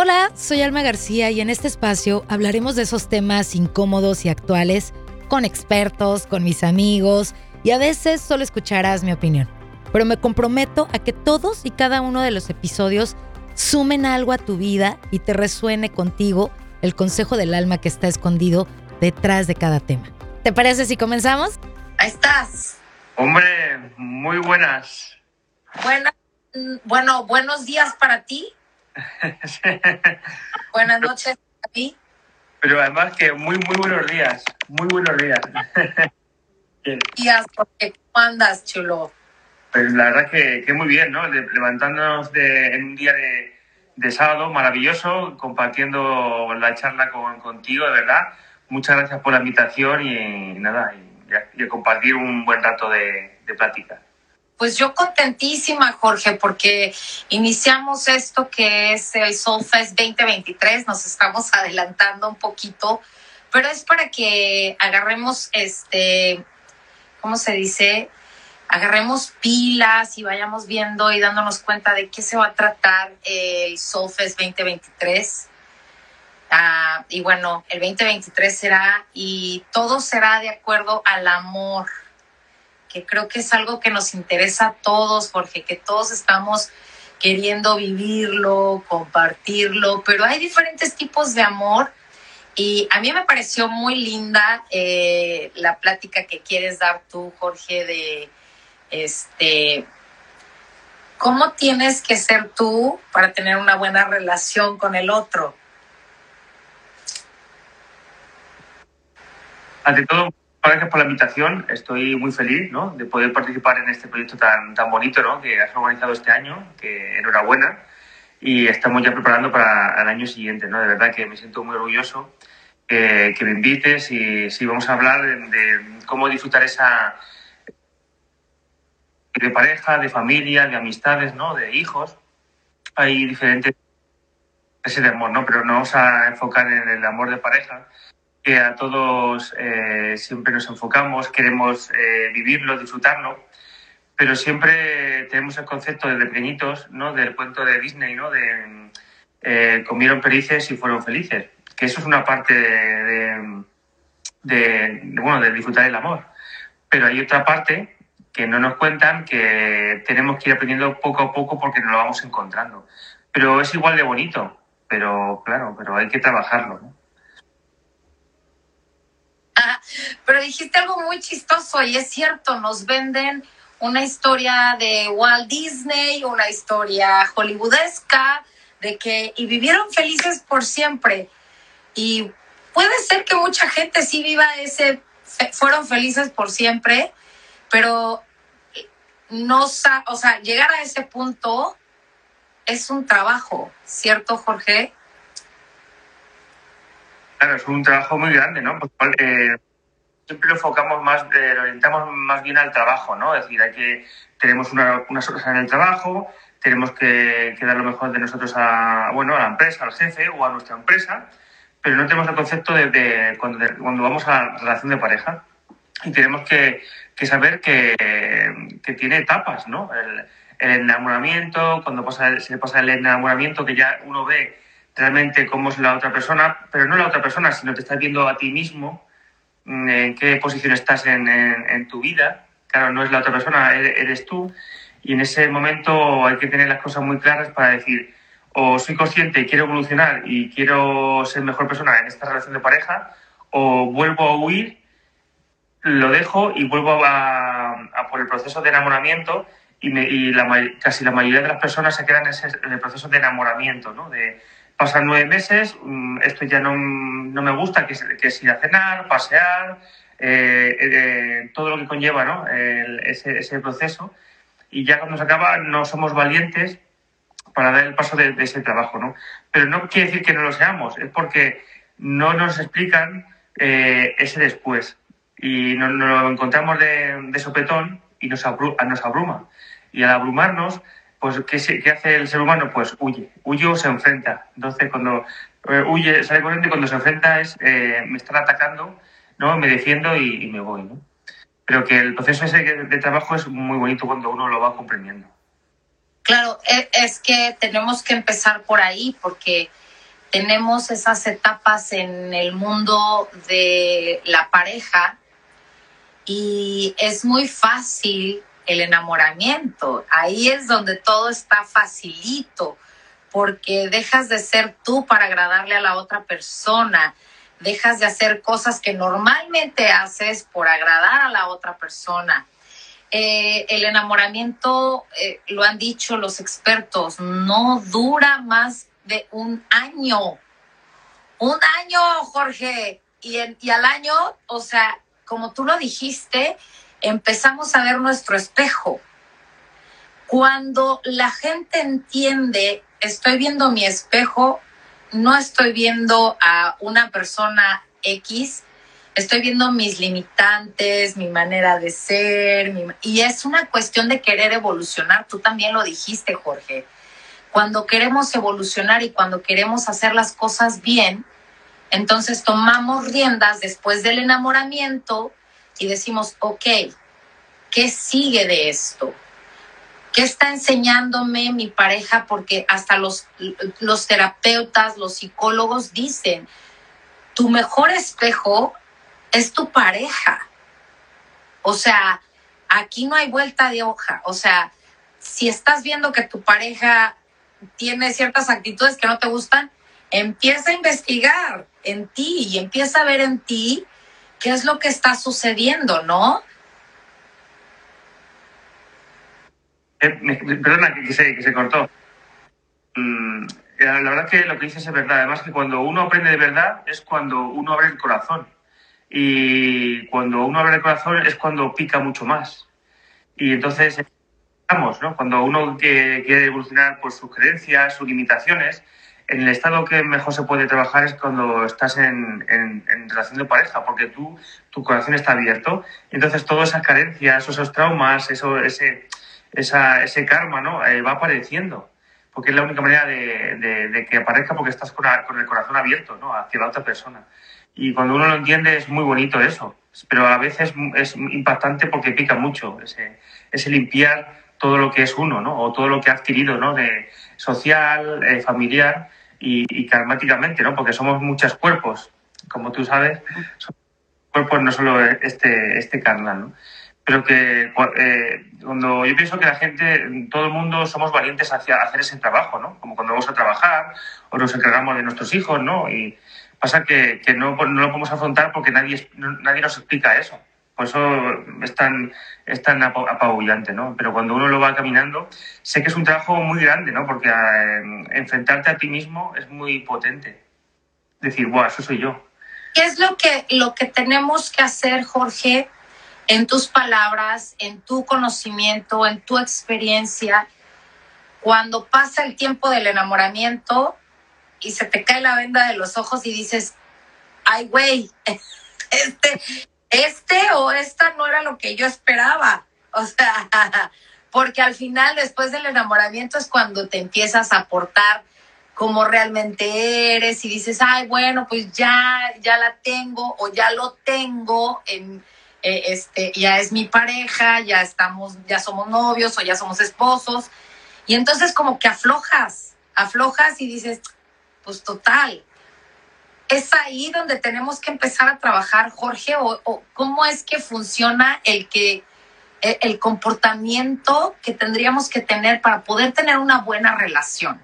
Hola, soy Alma García y en este espacio hablaremos de esos temas incómodos y actuales con expertos, con mis amigos y a veces solo escucharás mi opinión. Pero me comprometo a que todos y cada uno de los episodios sumen algo a tu vida y te resuene contigo el consejo del alma que está escondido detrás de cada tema. ¿Te parece si comenzamos? Ahí estás. Hombre, muy buenas. Buena, bueno, buenos días para ti. Buenas noches ti. Pero además que muy, muy buenos días. Muy buenos días. días, porque ¿cómo andas, chulo? Pues la verdad que, que muy bien, ¿no? Levantándonos de, en un día de, de sábado maravilloso, compartiendo la charla con, contigo, de verdad. Muchas gracias por la invitación y, nada, y, y compartir un buen rato de, de plática. Pues yo contentísima, Jorge, porque iniciamos esto que es el Soulfest 2023, nos estamos adelantando un poquito, pero es para que agarremos, este, ¿cómo se dice? Agarremos pilas y vayamos viendo y dándonos cuenta de qué se va a tratar el Soulfest 2023. Ah, y bueno, el 2023 será y todo será de acuerdo al amor que creo que es algo que nos interesa a todos, Jorge, que todos estamos queriendo vivirlo, compartirlo, pero hay diferentes tipos de amor y a mí me pareció muy linda eh, la plática que quieres dar tú, Jorge, de este cómo tienes que ser tú para tener una buena relación con el otro. Ante todo, gracias por la invitación. Estoy muy feliz ¿no? de poder participar en este proyecto tan, tan bonito ¿no? que has organizado este año. Que enhorabuena. Y estamos ya preparando para el año siguiente. ¿no? De verdad que me siento muy orgulloso que, que me invites y sí, vamos a hablar de, de, cómo disfrutar esa de pareja, de familia, de amistades, ¿no? de hijos. Hay diferentes ese amor, ¿no? Pero no vamos a enfocar en el amor de pareja, que a todos eh, siempre nos enfocamos, queremos eh, vivirlo, disfrutarlo, pero siempre tenemos el concepto desde pequeñitos, ¿no? Del cuento de Disney, ¿no? De eh, comieron felices y fueron felices, que eso es una parte de, de, bueno, de disfrutar el amor. Pero hay otra parte que no nos cuentan que tenemos que ir aprendiendo poco a poco porque nos lo vamos encontrando. Pero es igual de bonito, pero claro, pero hay que trabajarlo, ¿no? Pero dijiste algo muy chistoso y es cierto, nos venden una historia de Walt Disney, una historia hollywoodesca, de que y vivieron felices por siempre. Y puede ser que mucha gente sí viva ese, fueron felices por siempre, pero no, o sea, llegar a ese punto es un trabajo, ¿cierto, Jorge? Claro, es un trabajo muy grande, ¿no? Eh, siempre lo enfocamos más, eh, lo orientamos más bien al trabajo, ¿no? Es decir, hay que, tenemos una, unas horas en el trabajo, tenemos que, dar lo mejor de nosotros a, bueno, a la empresa, al jefe o a nuestra empresa, pero no tenemos el concepto de, cuando, cuando, vamos a la relación de pareja. Y tenemos que, que saber que, que, tiene etapas, ¿no? El, el enamoramiento, cuando pasa, se pasa el enamoramiento, que ya uno ve realmente cómo es la otra persona, pero no la otra persona, sino te estás viendo a ti mismo, en qué posición estás en, tu vida. Claro, no es la otra persona, eres tú. Y en ese momento hay que tener las cosas muy claras para decir, o soy consciente quiero evolucionar y quiero ser mejor persona en esta relación de pareja, o vuelvo a huir, lo dejo y vuelvo a, por el proceso de enamoramiento y, me, y la, casi la mayoría de las personas se quedan en, ese, el proceso de enamoramiento, ¿no? Pasan nueve meses, esto ya no, no me gusta, que es, ir a cenar, pasear, eh, eh, todo lo que conlleva ¿no? Ese, proceso. Y ya cuando se acaba no somos valientes para dar el paso de, ese trabajo. ¿no? Pero no quiere decir que no lo seamos, es porque no nos explican eh, ese después. Y nos, nos lo encontramos de, de, sopetón y nos, abru nos abruma. Y al abrumarnos pues ¿qué, ¿qué, hace el ser humano? Pues huye, huye o se enfrenta. Entonces, cuando eh, huye, sale corriendo y cuando se enfrenta es, eh, me están atacando, ¿no? Me defiendo y, me voy, ¿no? Pero que el proceso ese de trabajo es muy bonito cuando uno lo va comprendiendo. Claro, e, es que tenemos que empezar por ahí, porque tenemos esas etapas en el mundo de la pareja y es muy fácil el enamoramiento. Ahí es donde todo está facilito, porque dejas de ser tú para agradarle a la otra persona, dejas de hacer cosas que normalmente haces por agradar a la otra persona. Eh, el enamoramiento, eh, lo han dicho los expertos, no dura más de un año. Un año, Jorge. Y, y al año, o sea, como tú lo dijiste, empezamos a ver nuestro espejo. Cuando la gente entiende, estoy viendo mi espejo, no estoy viendo a una persona X, estoy viendo mis limitantes, mi manera de ser, y es una cuestión de querer evolucionar. Tú también lo dijiste, Jorge. Cuando queremos evolucionar y cuando queremos hacer las cosas bien, entonces tomamos riendas después del enamoramiento y decimos, ok, ¿qué sigue de esto? ¿Qué está enseñándome mi pareja? Porque hasta los, los terapeutas, los psicólogos dicen, tu mejor espejo es tu pareja. O sea, aquí no hay vuelta de hoja. O sea, si estás viendo que tu pareja tiene ciertas actitudes que no te gustan, empieza a investigar en ti y empieza a ver en ti qué es lo que está sucediendo, ¿no? Eh, perdona, que, se, cortó. Mm, eh, la verdad que lo que dices es verdad. Además que cuando uno aprende de verdad es cuando uno abre el corazón. Y cuando uno abre el corazón es cuando pica mucho más. Y entonces, vamos, ¿no? Cuando uno quiere evolucionar por sus creencias, sus limitaciones, en el estado que mejor se puede trabajar es cuando estás en, relación de pareja, porque tú, tu corazón está abierto. Entonces, todas esas carencias, esos traumas, eso, ese, ese karma, ¿no? Eh, va apareciendo. Porque es la única manera de, que aparezca porque estás con, el corazón abierto, ¿no? Hacia la otra persona. Y cuando uno lo entiende es muy bonito eso. Pero a veces es, impactante porque pica mucho. Ese, ese limpiar todo lo que es uno, ¿no? O todo lo que ha adquirido, ¿no? De social, eh, familiar y, y karmáticamente, ¿no? Porque somos muchos cuerpos, como tú sabes, cuerpos no solo este, este carnal, ¿no? Pero que eh, cuando yo pienso que la gente, todo el mundo somos valientes hacia hacer ese trabajo, ¿no? Como cuando vamos a trabajar o nos encargamos de nuestros hijos, ¿no? Y pasa que, que no, no, lo podemos afrontar porque nadie, nadie nos explica eso. Por eso es tan, es tan apabullante, ¿no? Pero cuando uno lo va caminando, sé que es un trabajo muy grande, ¿no? Porque eh, enfrentarte a ti mismo es muy potente. Decir, guau, eso soy yo. ¿Qué es lo que, lo que tenemos que hacer, Jorge, en tus palabras, en tu conocimiento, en tu experiencia, cuando pasa el tiempo del enamoramiento y se te cae la venda de los ojos y dices, ay, güey, este, este o esta no era lo que yo esperaba. O sea, porque al final, después del enamoramiento, es cuando te empiezas a portar como realmente eres y dices, ay, bueno, pues ya, ya la tengo o ya lo tengo, en, eh, este, ya es mi pareja, ya estamos, ya somos novios o ya somos esposos. Y entonces como que aflojas, aflojas y dices, pues total, ¿Es ahí donde tenemos que empezar a trabajar, Jorge? ¿O, cómo es que funciona el, que, e, el comportamiento que tendríamos que tener para poder tener una buena relación?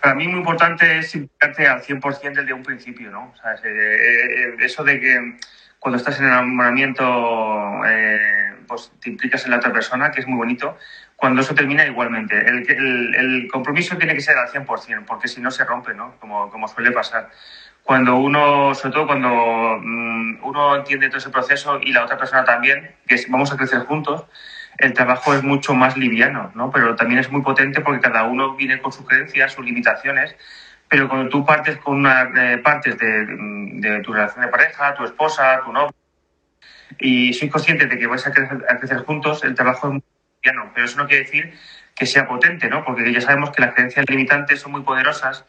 Para mí muy importante es implicarte al 100% desde un principio, ¿no? O sea, eh, eh, eso de que cuando estás en enamoramiento eh, pues te implicas en la otra persona, que es muy bonito, cuando eso termina igualmente. El, el, compromiso tiene que ser al 100%, porque si no se rompe, ¿no? Como, suele pasar. Cuando uno, sobre todo cuando mm, uno entiende todo ese proceso y la otra persona también, que vamos a crecer juntos, el trabajo es mucho más liviano, ¿no? Pero también es muy potente porque cada uno viene con sus creencias, sus limitaciones, pero cuando tú partes con una eh, partes de, de, tu relación de pareja, tu esposa, tu novio, y sois conscientes de que vais a crecer, a crecer juntos, el trabajo es muy pero eso no quiere decir que sea potente, ¿no? Porque ya sabemos que las creencias limitantes son muy poderosas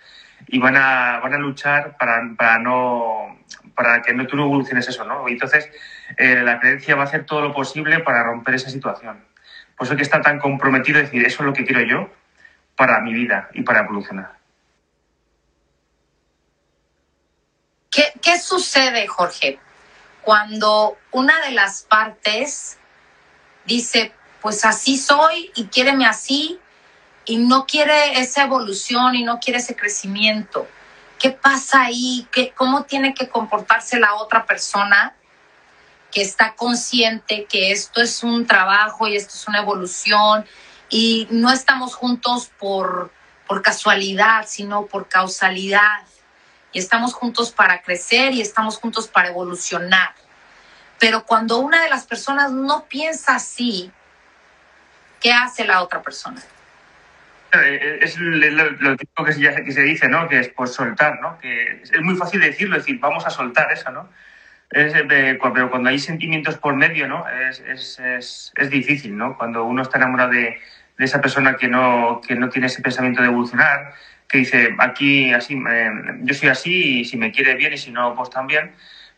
y van a, van a luchar para, para, no, para que no, tú no evoluciones eso, ¿no? Y entonces eh, la creencia va a hacer todo lo posible para romper esa situación. Por eso que estar tan comprometido decir, eso es lo que quiero yo para mi vida y para evolucionar. ¿Qué, ¿Qué sucede, Jorge, cuando una de las partes dice, pues así soy y quiéreme así y no quiere esa evolución y no quiere ese crecimiento? ¿Qué pasa ahí? ¿Qué, ¿Cómo tiene que comportarse la otra persona que está consciente que esto es un trabajo y esto es una evolución y no estamos juntos por, por casualidad, sino por causalidad? Y estamos juntos para crecer y estamos juntos para evolucionar. Pero cuando una de las personas no piensa así, ¿qué hace la otra persona? Eh, es lo, típico que se, dice, ¿no? Que es pues soltar, ¿no? Que es muy fácil decirlo, decir, vamos a soltar eso, ¿no? Es, eh, pero cuando hay sentimientos por medio, ¿no? Es, es, es, difícil, ¿no? Cuando uno está enamorado de, de, esa persona que no, que no tiene ese pensamiento de evolucionar, que dice, aquí así, eh, yo soy así y si me quiere bien y si no, pues también.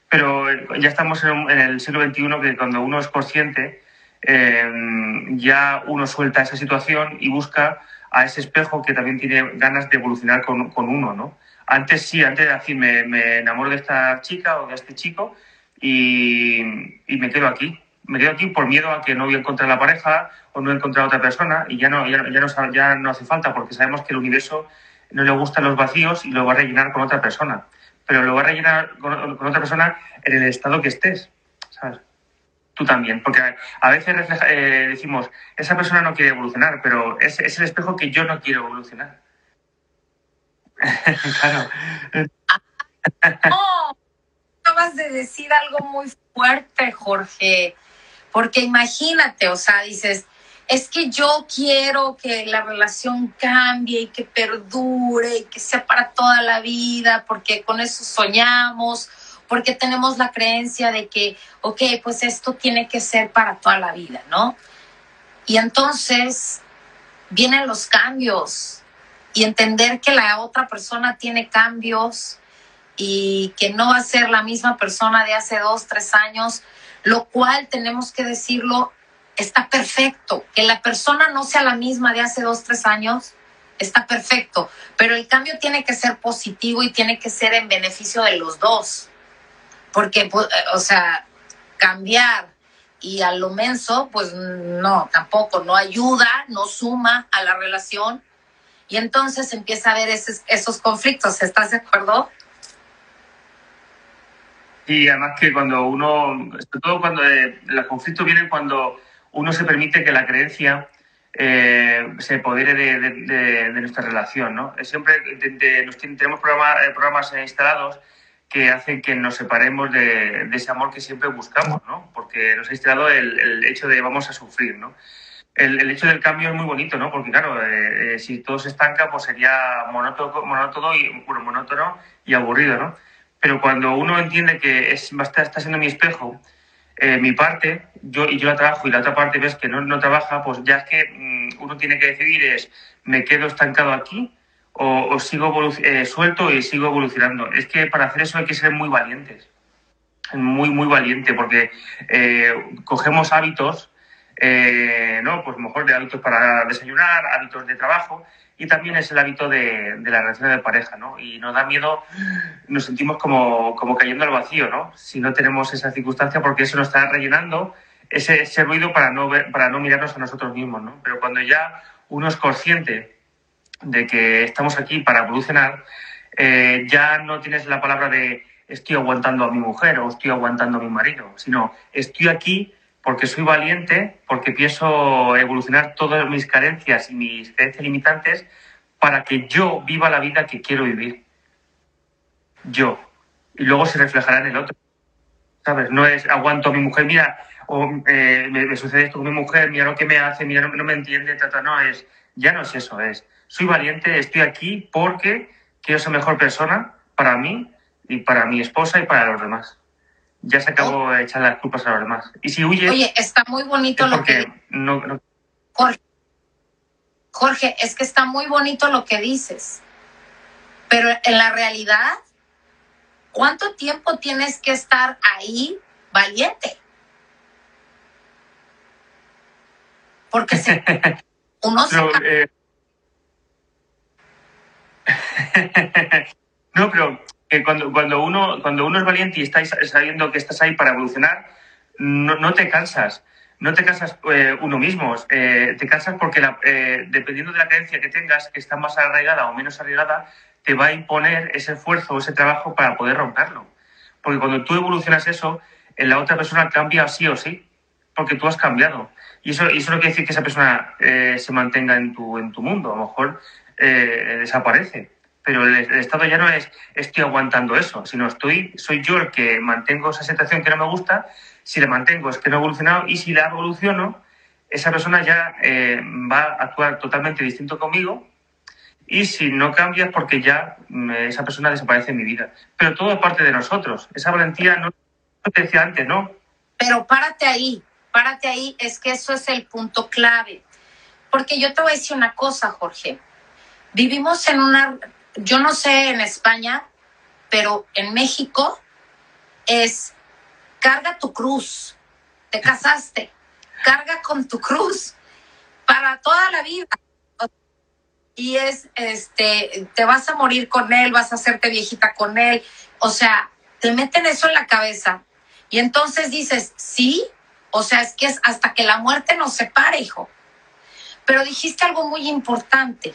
Pero ya estamos en, en el siglo XXI que cuando uno es consciente, ya uno suelta esa situación y busca a ese espejo que también tiene ganas de evolucionar con, con uno, ¿no? Antes sí, antes de decir, me, enamoro de esta chica o de este chico y, me quedo aquí. Me quedo aquí por miedo a que no voy a encontrar la pareja o no voy a encontrar a otra persona y ya no, ya, ya, no, hace falta porque sabemos que el universo no le gustan los vacíos y lo va a rellenar con otra persona. Pero lo va a rellenar con, con otra persona en el estado que estés. Tú también, porque a veces eh, decimos, esa persona no quiere evolucionar, pero es, es, el espejo que yo no quiero evolucionar. claro. oh, acabas de decir algo muy fuerte, Jorge, porque imagínate, o sea, dices, es que yo quiero que la relación cambie y que perdure y que sea para toda la vida, porque con eso soñamos porque tenemos la creencia de que, ok, pues esto tiene que ser para toda la vida, ¿no? Y entonces vienen los cambios y entender que la otra persona tiene cambios y que no va a ser la misma persona de hace dos, tres años, lo cual tenemos que decirlo, está perfecto. Que la persona no sea la misma de hace dos, tres años, está perfecto, pero el cambio tiene que ser positivo y tiene que ser en beneficio de los dos porque, pues, eh, o sea, cambiar y a lo menso, pues no, tampoco, no ayuda, no suma a la relación y entonces empieza a haber esos, esos conflictos, ¿estás de acuerdo? Y además que cuando uno, sobre todo cuando eh, los conflictos vienen cuando uno se permite que la creencia eh, se apodere de, nuestra relación, ¿no? Siempre tenemos programas, programas instalados que hacen que nos separemos de, ese amor que siempre buscamos, ¿no? Porque nos ha instalado el, hecho de vamos a sufrir, ¿no? El, hecho del cambio es muy bonito, ¿no? Porque claro, eh, eh, si todo se estanca, pues sería monótono, monótono, y, bueno, monótono y aburrido, ¿no? Pero cuando uno entiende que es, está, está siendo mi espejo, eh, mi parte, yo, y yo la trabajo y la otra parte ves que no, no trabaja, pues ya es que mm, uno tiene que decidir es, ¿me quedo estancado aquí o, sigo eh, suelto y sigo evolucionando. Es que para hacer eso hay que ser muy valientes, muy, muy valiente, porque eh, cogemos hábitos, eh, ¿no? Pues mejor de hábitos para desayunar, hábitos de trabajo, y también es el hábito de, la relación de pareja, ¿no? Y nos da miedo, nos sentimos como, como cayendo al vacío, ¿no? Si no tenemos esa circunstancia, porque eso nos está rellenando ese, ese ruido para no, ver, para no mirarnos a nosotros mismos, ¿no? Pero cuando ya uno es consciente de que estamos aquí para evolucionar, eh, ya no tienes la palabra de estoy aguantando a mi mujer o estoy aguantando a mi marido, sino estoy aquí porque soy valiente, porque pienso evolucionar todas mis carencias y mis creencias limitantes para que yo viva la vida que quiero vivir. Yo. Y luego se reflejará en el otro. ¿Sabes? No es aguanto a mi mujer, mira, o eh, me, sucede esto con mi mujer, mira lo que me hace, mira, no, no me entiende, trata, no, es, ya no es eso, es soy valiente, estoy aquí porque quiero ser mejor persona para mí y para mi esposa y para los demás. Ya se acabó de echar las culpas a los demás. Y si huye... Oye, está muy bonito lo que... No, Jorge, Jorge, es que está muy bonito lo que dices. Pero en la realidad, ¿cuánto tiempo tienes que estar ahí valiente? Porque si uno se... no, pero que cuando, cuando, uno, cuando uno es valiente y está sabiendo que estás ahí para evolucionar, no, no te cansas. No te cansas eh, uno mismo, eh, te cansas porque eh, dependiendo de la creencia que tengas, que está más arraigada o menos arraigada, te va a imponer ese esfuerzo, ese trabajo para poder romperlo. Porque cuando tú evolucionas eso, la otra persona cambia sí o sí, porque tú has cambiado. Y eso, y eso no quiere decir que esa persona se mantenga en tu, en tu mundo, a lo mejor desaparece pero el, estado ya no es estoy aguantando eso, sino estoy, soy yo el que mantengo esa situación que no me gusta, si la mantengo es que no he evolucionado y si la evoluciono, esa persona ya eh, va a actuar totalmente distinto conmigo y si no cambia es porque ya mm, esa persona desaparece en mi vida. Pero todo es parte de nosotros. Esa valentía no te decía antes, ¿no? Pero párate ahí, párate ahí, es que eso es el punto clave. Porque yo te voy a decir una cosa, Jorge. Vivimos en una yo no sé en España, pero en México es carga tu cruz, te casaste, carga con tu cruz para toda la vida. Y es, este, te vas a morir con él, vas a hacerte viejita con él. O sea, te meten eso en la cabeza. Y entonces dices, sí, o sea, es que es hasta que la muerte nos separe, hijo. Pero dijiste algo muy importante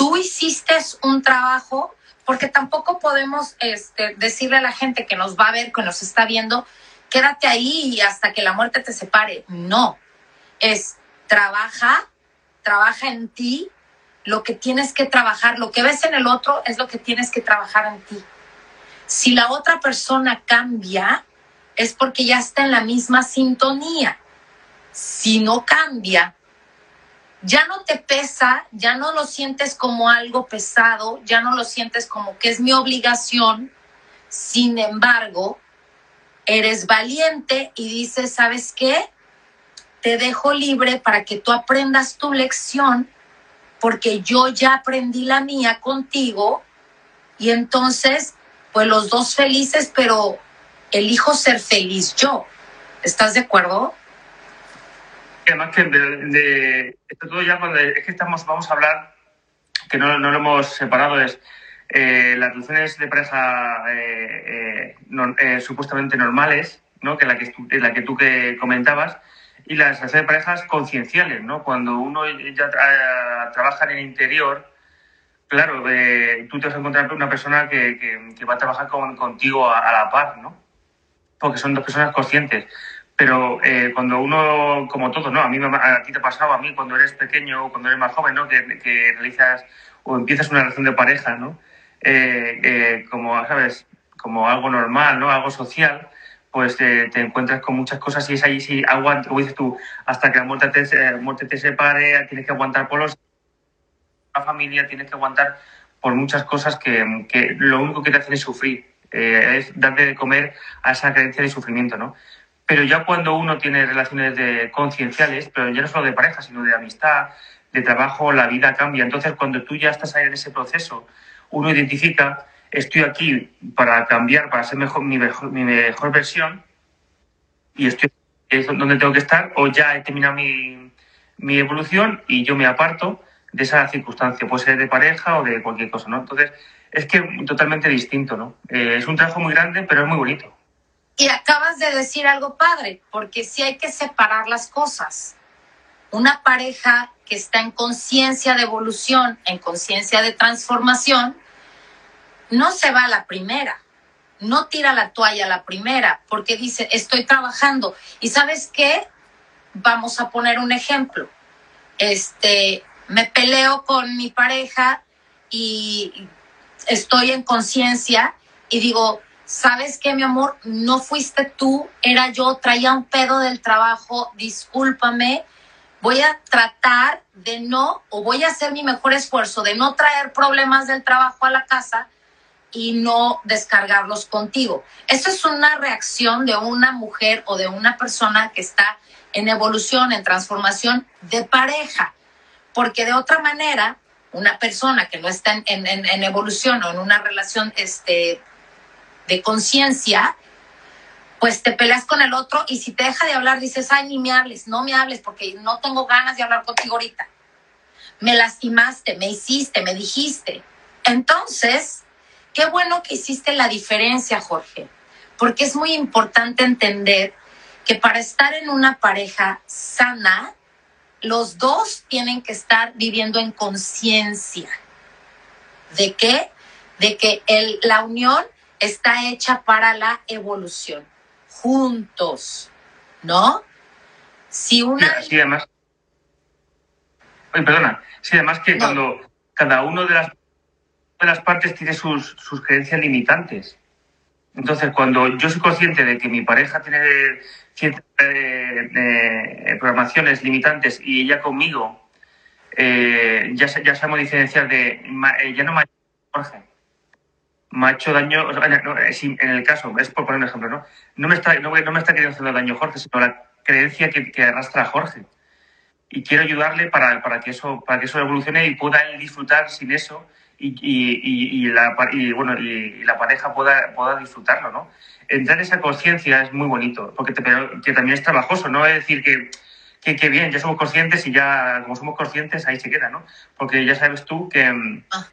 tú hiciste un trabajo, porque tampoco podemos este, decirle a la gente que nos va a ver, que nos está viendo, quédate ahí hasta que la muerte te separe. No, es trabaja, trabaja en ti lo que tienes que trabajar, lo que ves en el otro es lo que tienes que trabajar en ti. Si la otra persona cambia, es porque ya está en la misma sintonía. Si no cambia, ya no te pesa, ya no lo sientes como algo pesado, ya no lo sientes como que es mi obligación. Sin embargo, eres valiente y dices, ¿sabes qué? Te dejo libre para que tú aprendas tu lección, porque yo ya aprendí la mía contigo y entonces, pues los dos felices, pero elijo ser feliz yo. ¿Estás de acuerdo? Además que de, esto todo ya cuando es que estamos, vamos a hablar, que no, no lo hemos separado, es eh, las relaciones de pareja eh, eh, supuestamente normales, ¿no? que la que, la que tú que comentabas, y las de parejas concienciales, ¿no? cuando uno ya trabaja en el interior, claro, tú te vas a encontrar una persona que, que, va a trabajar con, contigo a, a la par, ¿no? porque son dos personas conscientes pero eh, cuando uno, como todo, ¿no? A mí a ti te ha pasado, a mí cuando eres pequeño o cuando eres más joven, ¿no? Que, realizas o empiezas una relación de pareja, ¿no? Eh, eh, como, ¿sabes? Como algo normal, ¿no? Algo social, pues te encuentras con muchas cosas y es ahí sí aguanta, como dices tú, hasta que la muerte te, muerte te separe, tienes que aguantar por los la familia, tienes que aguantar por muchas cosas que, que lo único que te hacen es sufrir, es darte de comer a esa creencia de sufrimiento, ¿no? Pero ya cuando uno tiene relaciones de concienciales, pero ya no solo de pareja, sino de amistad, de trabajo, la vida cambia. Entonces, cuando tú ya estás ahí en ese proceso, uno identifica, estoy aquí para cambiar, para ser mejor, mi, mejor, mi mejor versión, y estoy es donde tengo que estar, o ya he terminado mi, mi evolución y yo me aparto de esa circunstancia, puede ser de pareja o de cualquier cosa, ¿no? Entonces, es que totalmente distinto, ¿no? Eh, es un trabajo muy grande, pero es muy bonito. Y acabas de decir algo padre, porque sí hay que separar las cosas. Una pareja que está en conciencia de evolución, en conciencia de transformación, no se va a la primera, no tira la toalla a la primera, porque dice, estoy trabajando. ¿Y sabes qué? Vamos a poner un ejemplo. Este, me peleo con mi pareja y estoy en conciencia y digo, ¿sabes qué, mi amor? No fuiste tú, era yo, traía un pedo del trabajo, discúlpame, voy a tratar de no, o voy a hacer mi mejor esfuerzo de no traer problemas del trabajo a la casa y no descargarlos contigo. Eso es una reacción de una mujer o de una persona que está en evolución, en transformación de pareja, porque de otra manera, una persona que no está en, en, en evolución o en una relación este, de conciencia, pues te peleas con el otro y si te deja de hablar dices, ay, ni me hables, no me hables porque no tengo ganas de hablar contigo ahorita. Me lastimaste, me hiciste, me dijiste. Entonces, qué bueno que hiciste la diferencia, Jorge, porque es muy importante entender que para estar en una pareja sana, los dos tienen que estar viviendo en conciencia. ¿De qué? De que el, la unión está hecha para la evolución, juntos, ¿no? Si una... Sí, además... Oye, perdona. Sí, además que cuando cada uno de las, de las partes tiene sus, sus creencias limitantes. Entonces, cuando yo soy consciente de que mi pareja tiene ciertas eh, programaciones limitantes y ella conmigo, eh, ya, ya sabemos diferenciar de, eh, ya no me Jorge, me ha hecho daño, en el caso, es por poner un ejemplo, ¿no? No me está, no, me está queriendo hacer daño Jorge, sino la creencia que, arrastra a Jorge. Y quiero ayudarle para, para, que eso, para que eso evolucione y pueda él disfrutar sin eso y, y, y, la, y, bueno, y, la pareja pueda, pueda disfrutarlo, ¿no? Entrar en esa conciencia es muy bonito, porque que también es trabajoso, no es decir que, que, bien, ya somos conscientes y ya como somos conscientes ahí se queda, ¿no? Porque ya sabes tú que ah.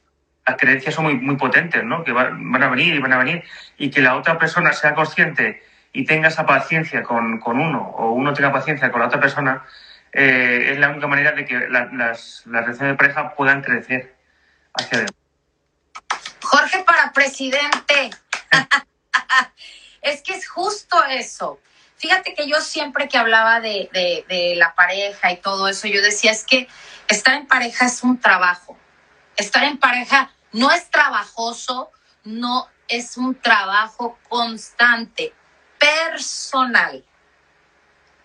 Las creencias son muy, muy potentes, ¿no? Que van a venir y van a venir y que la otra persona sea consciente y tenga esa paciencia con, con uno o uno tenga paciencia con la otra persona, eh, es la única manera de que las, las relaciones de pareja puedan crecer hacia adelante. Jorge para presidente. es que es justo eso. Fíjate que yo siempre que hablaba de, de, la pareja y todo eso, yo decía, es que estar en pareja es un trabajo. Estar en pareja no es trabajoso, no es un trabajo constante, personal.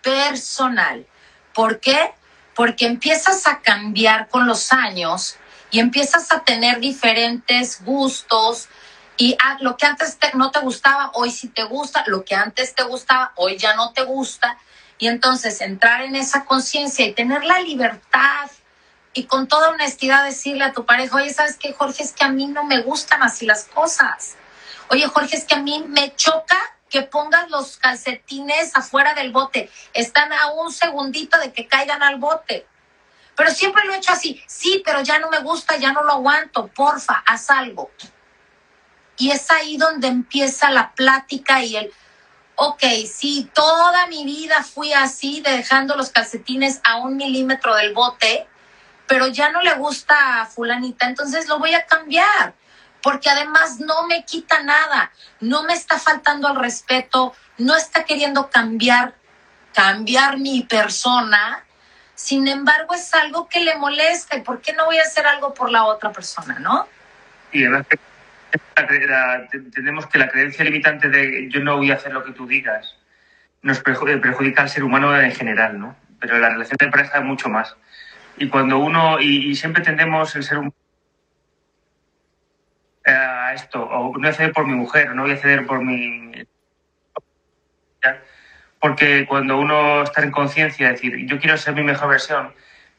Personal. ¿Por qué? Porque empiezas a cambiar con los años y empiezas a tener diferentes gustos y ah, lo que antes no te gustaba, hoy sí te gusta, lo que antes te gustaba, hoy ya no te gusta. Y entonces entrar en esa conciencia y tener la libertad y con toda honestidad decirle a tu pareja, oye, ¿sabes qué, Jorge? Es que a mí no me gustan así las cosas. Oye, Jorge, es que a mí me choca que pongas los calcetines afuera del bote. Están a un segundito de que caigan al bote. Pero siempre lo he hecho así. Sí, pero ya no me gusta, ya no lo aguanto. Porfa, haz algo. Y es ahí donde empieza la plática y el, ok, sí, toda mi vida fui así, dejando los calcetines a un milímetro del bote, pero ya no le gusta a fulanita, entonces lo voy a cambiar, porque además no me quita nada, no me está faltando al respeto, no está queriendo cambiar, cambiar mi persona, sin embargo, es algo que le molesta. ¿Y por qué no voy a hacer algo por la otra persona, no? Y además, tenemos que la creencia limitante de yo no voy a hacer lo que tú digas nos perjudica al ser humano en general, ¿no? Pero la relación de pareja es mucho más. Y cuando uno, y, siempre tendemos el ser humano a esto, o no voy a ceder por mi mujer, no voy a ceder por mi porque cuando uno está en conciencia, decir, yo quiero ser mi mejor versión,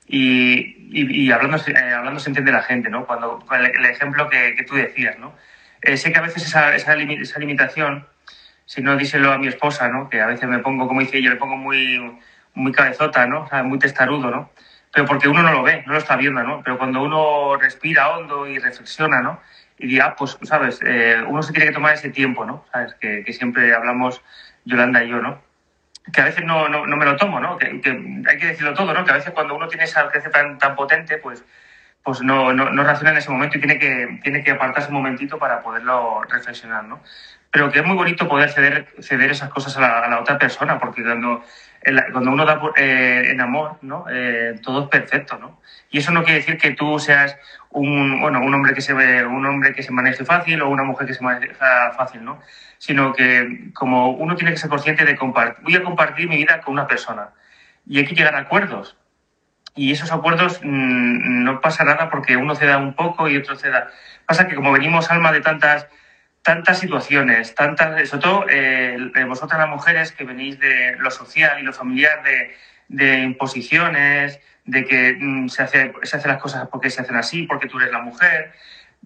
y, y, hablando, eh, hablando se entiende la gente, ¿no? Cuando, el, ejemplo que, que, tú decías, ¿no? Eh, sé que a veces esa, esa, esa, limitación, si no díselo a mi esposa, ¿no? Que a veces me pongo, como dice ella, le pongo muy, muy cabezota, ¿no? O sea, muy testarudo, ¿no? Pero porque uno no lo ve, no lo está viendo, ¿no? Pero cuando uno respira hondo y reflexiona, ¿no? Y diga, ah, pues, ¿sabes? Eh, uno se tiene que tomar ese tiempo, ¿no? ¿Sabes? Que, siempre hablamos Yolanda y yo, ¿no? que a veces no, no, no me lo tomo, ¿no? Que, hay que decirlo todo, ¿no? Que a veces cuando uno tiene esa creencia tan, tan potente, pues, pues no, no, no reacciona en ese momento y tiene que, tiene que apartarse un momentito para poderlo reflexionar, ¿no? Pero que es muy bonito poder ceder, ceder esas cosas a la otra persona, porque cuando, cuando uno da eh, en amor, ¿no? Eh, todo es perfecto, ¿no? Y eso no quiere decir que tú seas un, bueno, un hombre que se un hombre que se maneje fácil o una mujer que se maneja fácil, ¿no? Sino que como uno tiene que ser consciente de compartir, voy a compartir mi vida con una persona y hay que llegar a acuerdos. Y esos acuerdos mmm, no pasa nada porque uno ceda un poco y otro ceda. Pasa que como venimos alma de tantas tantas situaciones, tantas, sobre todo eh, vosotras las mujeres que venís de lo social y lo familiar, de, imposiciones, de que mm, se, hace, se hacen las cosas porque se hacen así, porque tú eres la mujer,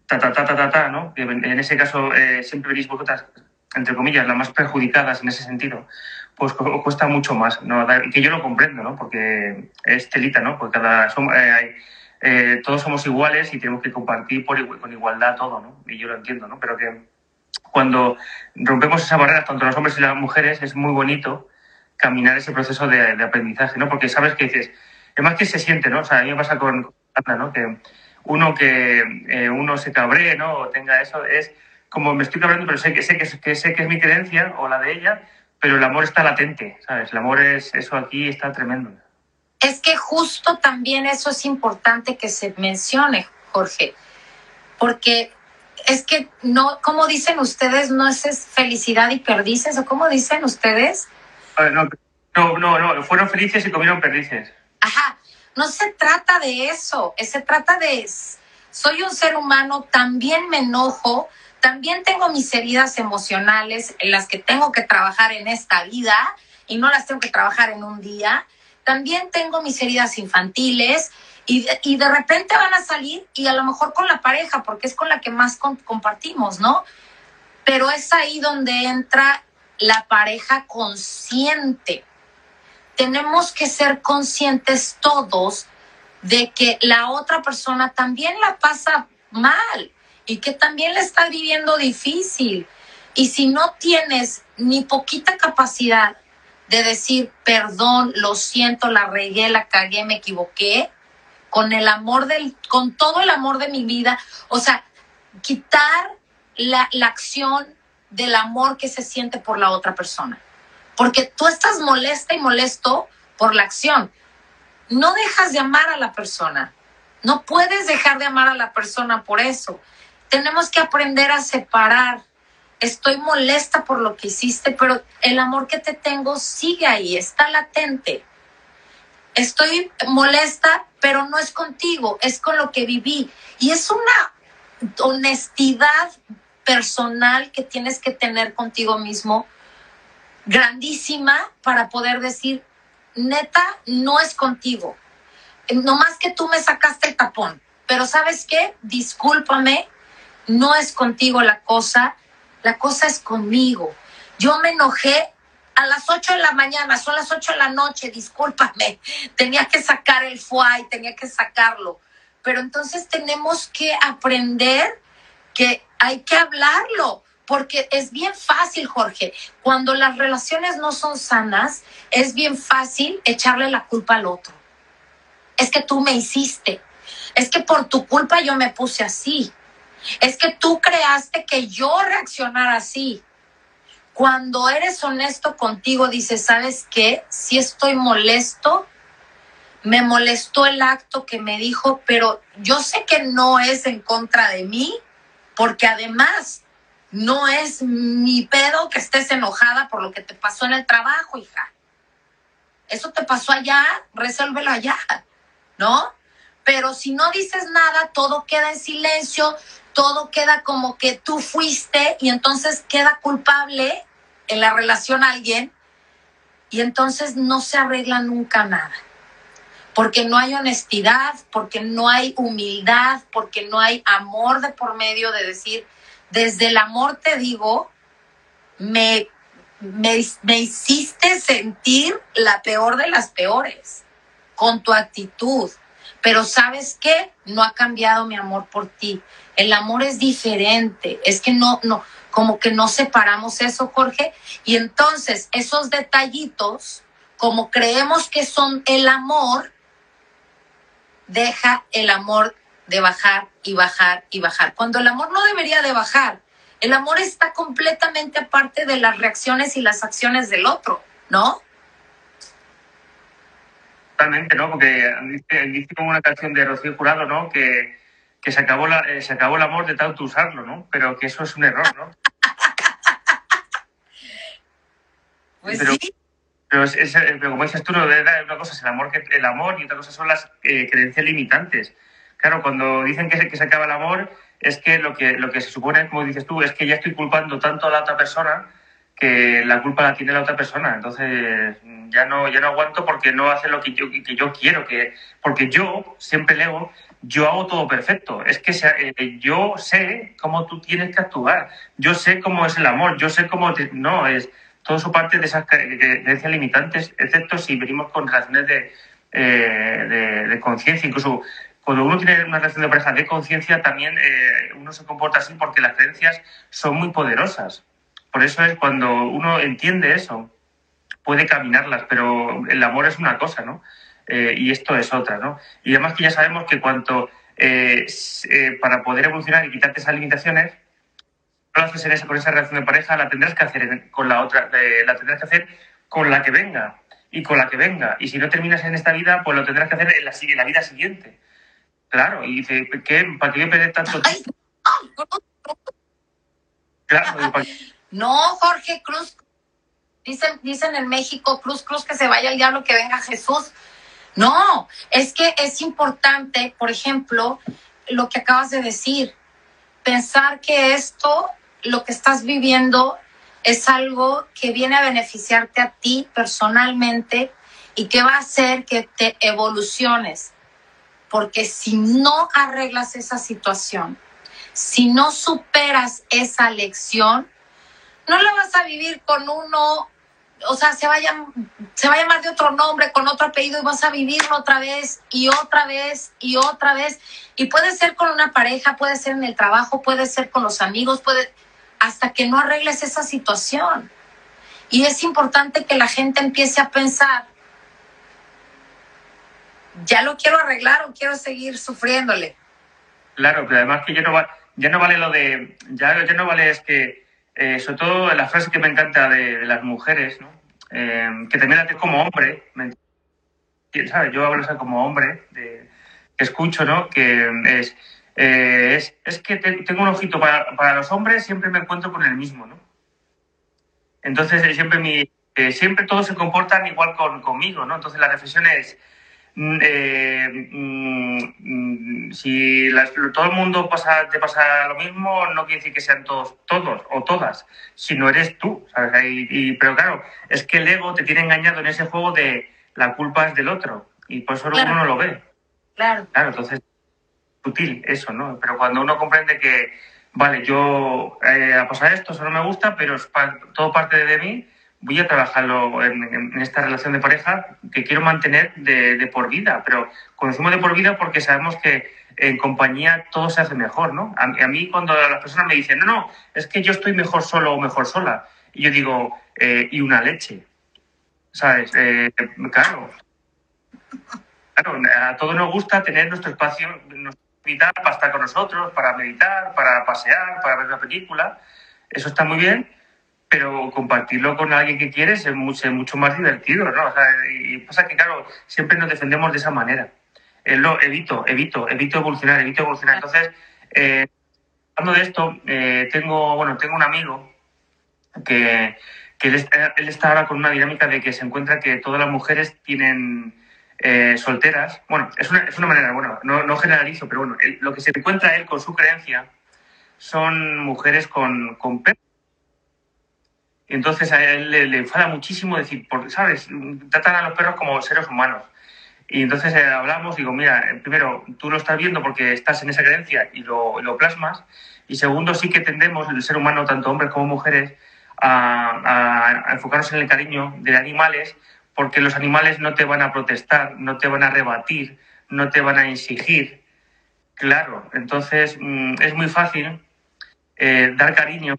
ta, ta, ta, ta, ta, ta ¿no? en ese caso eh, siempre venís vosotras, entre comillas, las más perjudicadas en ese sentido, pues cuesta mucho más, ¿no? que yo lo comprendo, ¿no? Porque es telita, ¿no? Porque cada, eh, hay, eh, todos somos iguales y tenemos que compartir por, con igualdad todo, ¿no? Y yo lo entiendo, ¿no? Pero que cuando rompemos esa barrera, tanto los hombres y las mujeres, es muy bonito caminar ese proceso de, aprendizaje, ¿no? Porque sabes que dices, es más que se siente, ¿no? O sea, a mí me pasa con Ana, ¿no? Que uno que eh, uno se cabree, ¿no? O tenga eso, es como me estoy cabreando, pero sé que, sé que, sé que es mi creencia o la de ella, pero el amor está latente, ¿sabes? El amor es, eso aquí está tremendo. Es que justo también eso es importante que se mencione, Jorge, porque es que no, como dicen ustedes, no es felicidad y perdices, o como dicen ustedes. No, no, no, no, fueron felices y comieron perdices. Ajá, no se trata de eso, se trata de, soy un ser humano, también me enojo, también tengo mis heridas emocionales en las que tengo que trabajar en esta vida y no las tengo que trabajar en un día. También tengo mis heridas infantiles y de, y de repente van a salir y a lo mejor con la pareja, porque es con la que más compartimos, ¿no? Pero es ahí donde entra la pareja consciente. Tenemos que ser conscientes todos de que la otra persona también la pasa mal y que también la está viviendo difícil. Y si no tienes ni poquita capacidad de decir, perdón, lo siento, la regué, la cagué, me equivoqué, con el amor del, con todo el amor de mi vida, o sea, quitar la, la acción del amor que se siente por la otra persona. Porque tú estás molesta y molesto por la acción. No dejas de amar a la persona. No puedes dejar de amar a la persona por eso. Tenemos que aprender a separar. Estoy molesta por lo que hiciste, pero el amor que te tengo sigue ahí, está latente. Estoy molesta, pero no es contigo, es con lo que viví. Y es una honestidad personal que tienes que tener contigo mismo grandísima para poder decir, neta, no es contigo. No más que tú me sacaste el tapón. Pero sabes qué? Discúlpame, no es contigo la cosa, la cosa es conmigo. Yo me enojé a las 8 de la mañana, son las 8 de la noche, discúlpame, tenía que sacar el FUAI, tenía que sacarlo. Pero entonces tenemos que aprender que hay que hablarlo, porque es bien fácil, Jorge, cuando las relaciones no son sanas, es bien fácil echarle la culpa al otro. Es que tú me hiciste, es que por tu culpa yo me puse así, es que tú creaste que yo reaccionara así. Cuando eres honesto contigo, dices, ¿sabes qué? Si estoy molesto, me molestó el acto que me dijo, pero yo sé que no es en contra de mí, porque además no es mi pedo que estés enojada por lo que te pasó en el trabajo, hija. Eso te pasó allá, resuélvelo allá, ¿no? Pero si no dices nada, todo queda en silencio, todo queda como que tú fuiste y entonces queda culpable en la relación a alguien y entonces no se arregla nunca nada. Porque no hay honestidad, porque no hay humildad, porque no hay amor de por medio de decir, desde el amor te digo, me, me, me hiciste sentir la peor de las peores con tu actitud. Pero sabes qué? No ha cambiado mi amor por ti. El amor es diferente, es que no, no, como que no separamos eso, Jorge. Y entonces esos detallitos, como creemos que son el amor, deja el amor de bajar y bajar y bajar. Cuando el amor no debería de bajar, el amor está completamente aparte de las reacciones y las acciones del otro, ¿no? Totalmente, ¿no? Porque dice, una canción de Rocío Jurado, ¿no? Que que se acabó, la, eh, se acabó el amor de tanto usarlo, ¿no? Pero que eso es un error, ¿no? Pues sí. Pero, eh, como dices tú, una cosa es el amor, que, el amor y otra cosa son las eh, creencias limitantes. Claro, cuando dicen que se, que se acaba el amor, es que lo, que lo que se supone, como dices tú, es que ya estoy culpando tanto a la otra persona que la culpa la tiene la otra persona. Entonces ya no, ya no aguanto porque no hace lo que yo, que yo quiero, que, porque yo siempre leo yo hago todo perfecto. Es que eh, yo sé cómo tú tienes que actuar. Yo sé cómo es el amor. Yo sé cómo... no, es todo eso parte de esas creencias limitantes, excepto si venimos con relaciones de, eh, de, conciencia. Incluso cuando uno tiene una relación de pareja de conciencia, también eh, uno se comporta así porque las creencias son muy poderosas. Por eso es cuando uno entiende eso, puede caminarlas, pero el amor es una cosa, ¿no? Eh, y esto es otra, ¿no? Y además que ya sabemos que cuanto eh, para poder evolucionar y quitarte esas limitaciones, no lo haces en esa, con esa relación de pareja, la tendrás que hacer con la otra, la tendrás que hacer con la que venga y con la que venga. Y si no terminas en esta vida, pues lo tendrás que hacer en la, en la vida siguiente. Claro, y dice, ¿qué, ¿para qué perder tanto tiempo? Claro, no, Jorge Cruz, dicen, dicen en México, Cruz, Cruz, que se vaya el diablo, que venga Jesús. No, es que es importante, por ejemplo, lo que acabas de decir, pensar que esto, lo que estás viviendo, es algo que viene a beneficiarte a ti personalmente y que va a hacer que te evoluciones. Porque si no arreglas esa situación, si no superas esa lección, no la vas a vivir con uno, o sea, se va, a, se va a llamar de otro nombre, con otro apellido y vas a vivirlo otra vez y otra vez y otra vez. Y puede ser con una pareja, puede ser en el trabajo, puede ser con los amigos, puede hasta que no arregles esa situación. Y es importante que la gente empiece a pensar, ya lo quiero arreglar o quiero seguir sufriéndole. Claro, pero además que ya no, ya no vale lo de, ya, ya no vale es que eh, sobre todo la frase que me encanta de, las mujeres, ¿no? Eh, que también la como hombre, ¿sabes? Yo hablo como hombre, de, que escucho, ¿no? Que es, eh, es, es, que tengo un ojito para, para, los hombres, siempre me encuentro con el mismo, ¿no? Entonces, siempre, mi, siempre todos se comportan igual con, conmigo, ¿no? Entonces, la reflexión es, eh, mm, si todo el mundo pasa, te pasa lo mismo, no quiere decir que sean todos, todos o todas, si no eres tú. Y, pero claro, es que el ego te tiene engañado en ese juego de la culpa es del otro y por eso uno no lo ve. Claro. Claro, entonces, sutil eso, ¿no? Pero cuando uno comprende que, vale, yo eh, ha pasado esto, eso no me gusta, pero es todo parte de mí voy a trabajarlo en, esta relación de pareja que quiero mantener de, por vida, pero conocemos de por vida porque sabemos que en compañía todo se hace mejor, ¿no? A, mí cuando las personas me dicen, no, no, es que yo estoy mejor solo o mejor sola, y yo digo, eh, y una leche, ¿sabes? Eh, claro. Claro, a todos nos gusta tener nuestro espacio, nuestra vida para estar con nosotros, para meditar, para pasear, para ver una película. Eso está muy bien, pero compartirlo con alguien que quieres es mucho, mucho más divertido, ¿no? O sea, y pasa que, claro, siempre nos defendemos de esa manera. Eh, lo evito, evito, evito evolucionar, evito evolucionar. Entonces, eh, hablando de esto, eh, tengo, bueno, tengo un amigo que, que él, está, ahora con una dinámica de que se encuentra que todas las mujeres tienen solteras. Bueno, es una, es una manera, bueno, no, no generalizo, pero bueno, lo que se encuentra él con su creencia son mujeres con, con entonces a él le, enfada muchísimo decir, porque, ¿sabes? Tratan a los perros como seres humanos. Y entonces eh, hablamos, digo, mira, eh, primero, tú lo estás viendo porque estás en esa creencia y lo, lo plasmas. Y segundo, sí que tendemos, el ser humano, tanto hombres como mujeres, a, a, enfocarnos en el cariño de animales, porque los animales no te van a protestar, no te van a rebatir, no te van a exigir. Claro, entonces mm, es muy fácil eh, dar cariño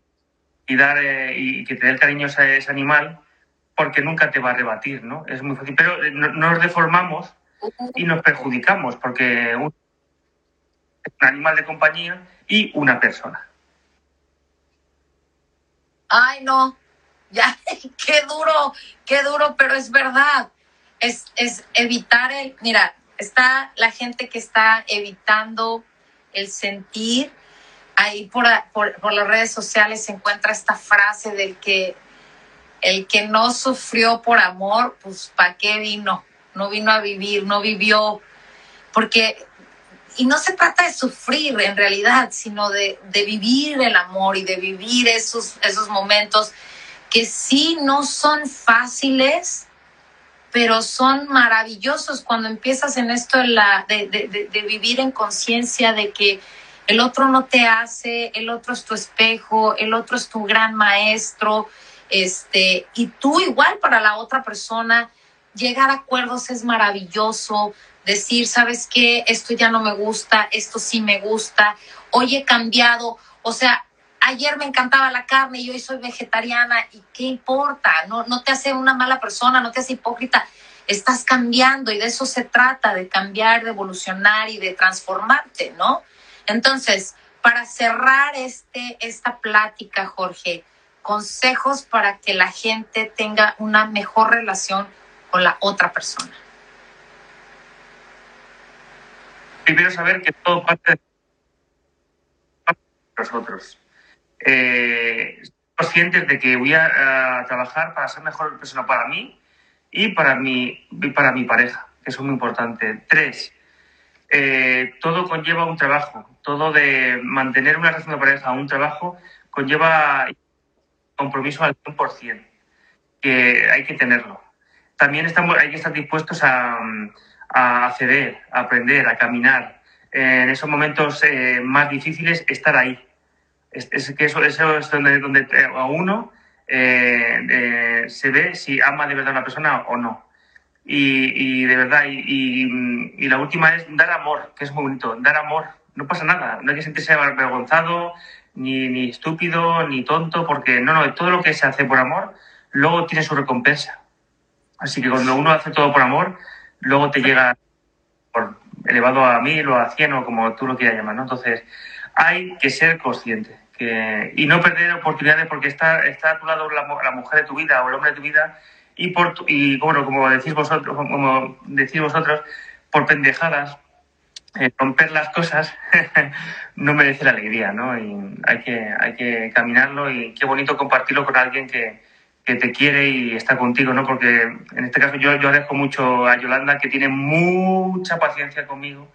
y dar eh, y que te dé el cariño a ese, animal porque nunca te va a rebatir, ¿no? Es muy fácil. Pero eh, nos deformamos y nos perjudicamos porque un, un animal de compañía y una persona. Ay, no, ya, qué duro, qué duro, pero es verdad. Es, es evitar el, mira, está la gente que está evitando el sentir ahí por, por, las redes sociales se encuentra esta frase del que el que no sufrió por amor, pues ¿para qué vino? No vino a vivir, no vivió, porque, y no se trata de sufrir en realidad, sino de, de vivir el amor y de vivir esos, esos momentos que sí no son fáciles, pero son maravillosos cuando empiezas en esto de, vivir en conciencia de que el otro no te hace, el otro es tu espejo, el otro es tu gran maestro, este, y tú igual para la otra persona, llegar a acuerdos es maravilloso, decir, ¿sabes qué? Esto ya no me gusta, esto sí me gusta, hoy he cambiado, o sea, ayer me encantaba la carne y hoy soy vegetariana y qué importa, no, no te hace una mala persona, no te hace hipócrita, estás cambiando y de eso se trata, de cambiar, de evolucionar y de transformarte, ¿no? Entonces, para cerrar este, esta plática, Jorge, consejos para que la gente tenga una mejor relación con la otra persona. Primero saber que todo parte de nosotros. Eh, conscientes de que voy a, trabajar para ser mejor persona para mí y para mi, para mi pareja, que es muy importante. Tres, eh, todo conlleva un trabajo, todo de mantener una relación de pareja, un trabajo, conlleva compromiso al 100%, que hay que tenerlo. También estamos, hay que estar dispuestos a, a ceder, a aprender, a caminar. en esos momentos eh, más difíciles, estar ahí. Es, que eso, es donde, a uno eh, se ve si ama de verdad a una persona o no. Y, de verdad, y, y, la última es dar amor, que es muy bonito, dar amor. No pasa nada, no hay que sentirse avergonzado, ni, ni estúpido, ni tonto, porque no, no, todo lo que se hace por amor, luego tiene su recompensa. Así que cuando uno hace todo por amor, luego te llega por elevado a mil o a cien o como tú lo quieras llamar, ¿no? Entonces, hay que ser consciente que, y no perder oportunidades porque está, está a tu lado la, la mujer de tu vida o el hombre de tu vida y, por, y bueno, como decís vosotros, como decís vosotros, por pendejadas, eh, romper las cosas no merece la alegría, ¿no? Y hay que, hay que caminarlo y qué bonito compartirlo con alguien que, que te quiere y está contigo, ¿no? Porque en este caso yo, yo agradezco mucho a Yolanda, que tiene mucha paciencia conmigo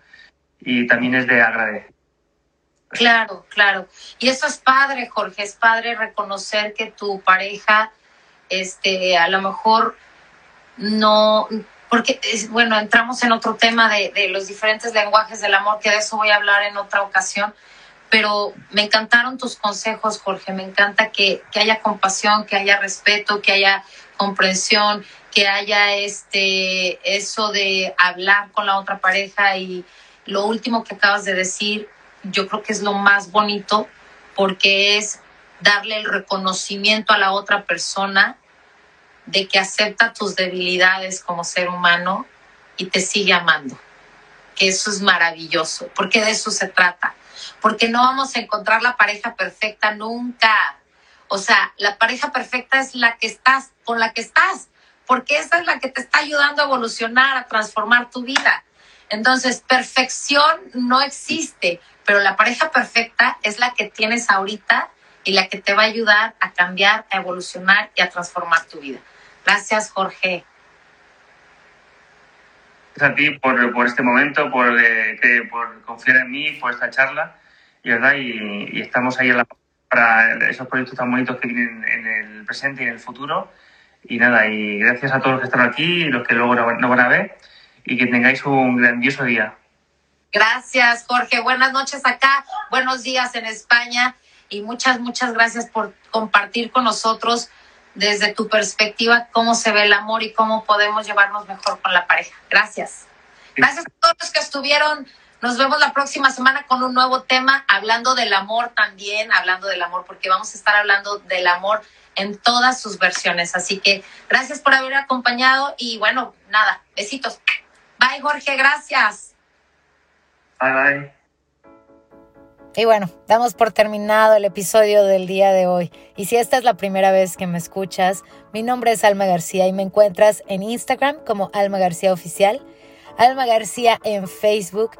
y también es de agradecer. Claro, claro. Y eso es padre, Jorge, es padre reconocer que tu pareja este, a lo mejor no, porque bueno, entramos en otro tema de, de, los diferentes lenguajes del amor, que de eso voy a hablar en otra ocasión, pero me encantaron tus consejos, Jorge, me encanta que, que haya compasión, que haya respeto, que haya comprensión, que haya este, eso de hablar con la otra pareja y lo último que acabas de decir, yo creo que es lo más bonito porque es darle el reconocimiento a la otra persona de que acepta tus debilidades como ser humano y te sigue amando. Que eso es maravilloso, porque de eso se trata. Porque no vamos a encontrar la pareja perfecta nunca. O sea, la pareja perfecta es la que estás, con la que estás, porque esa es la que te está ayudando a evolucionar, a transformar tu vida. Entonces, perfección no existe, pero la pareja perfecta es la que tienes ahorita y la que te va a ayudar a cambiar, a evolucionar y a transformar tu vida. Gracias, Jorge. Gracias a ti por, por este momento, por, eh, por confiar en mí, por esta charla, y, ¿verdad? y, estamos ahí para esos proyectos tan bonitos que vienen en el presente y en el futuro. Y nada, y gracias a todos los que están aquí y los que luego no van a ver, y que tengáis un grandioso día. Gracias, Jorge. Buenas noches acá, buenos días en España y muchas, muchas gracias por compartir con nosotros desde tu perspectiva cómo se ve el amor y cómo podemos llevarnos mejor con la pareja. Gracias. Gracias a todos los que estuvieron. Nos vemos la próxima semana con un nuevo tema, hablando del amor también, hablando del amor, porque vamos a estar hablando del amor en todas sus versiones. Así que gracias por haber acompañado y bueno, nada, besitos. Bye Jorge, gracias. Bye bye. Y bueno, damos por terminado el episodio del día de hoy. Y si esta es la primera vez que me escuchas, mi nombre es Alma García y me encuentras en Instagram como Alma García Oficial, Alma García en Facebook.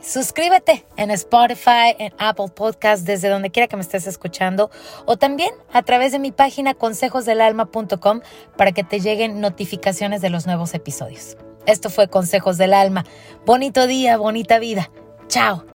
Suscríbete en Spotify, en Apple Podcast, desde donde quiera que me estés escuchando, o también a través de mi página consejosdelalma.com para que te lleguen notificaciones de los nuevos episodios. Esto fue Consejos del Alma. Bonito día, bonita vida. Chao.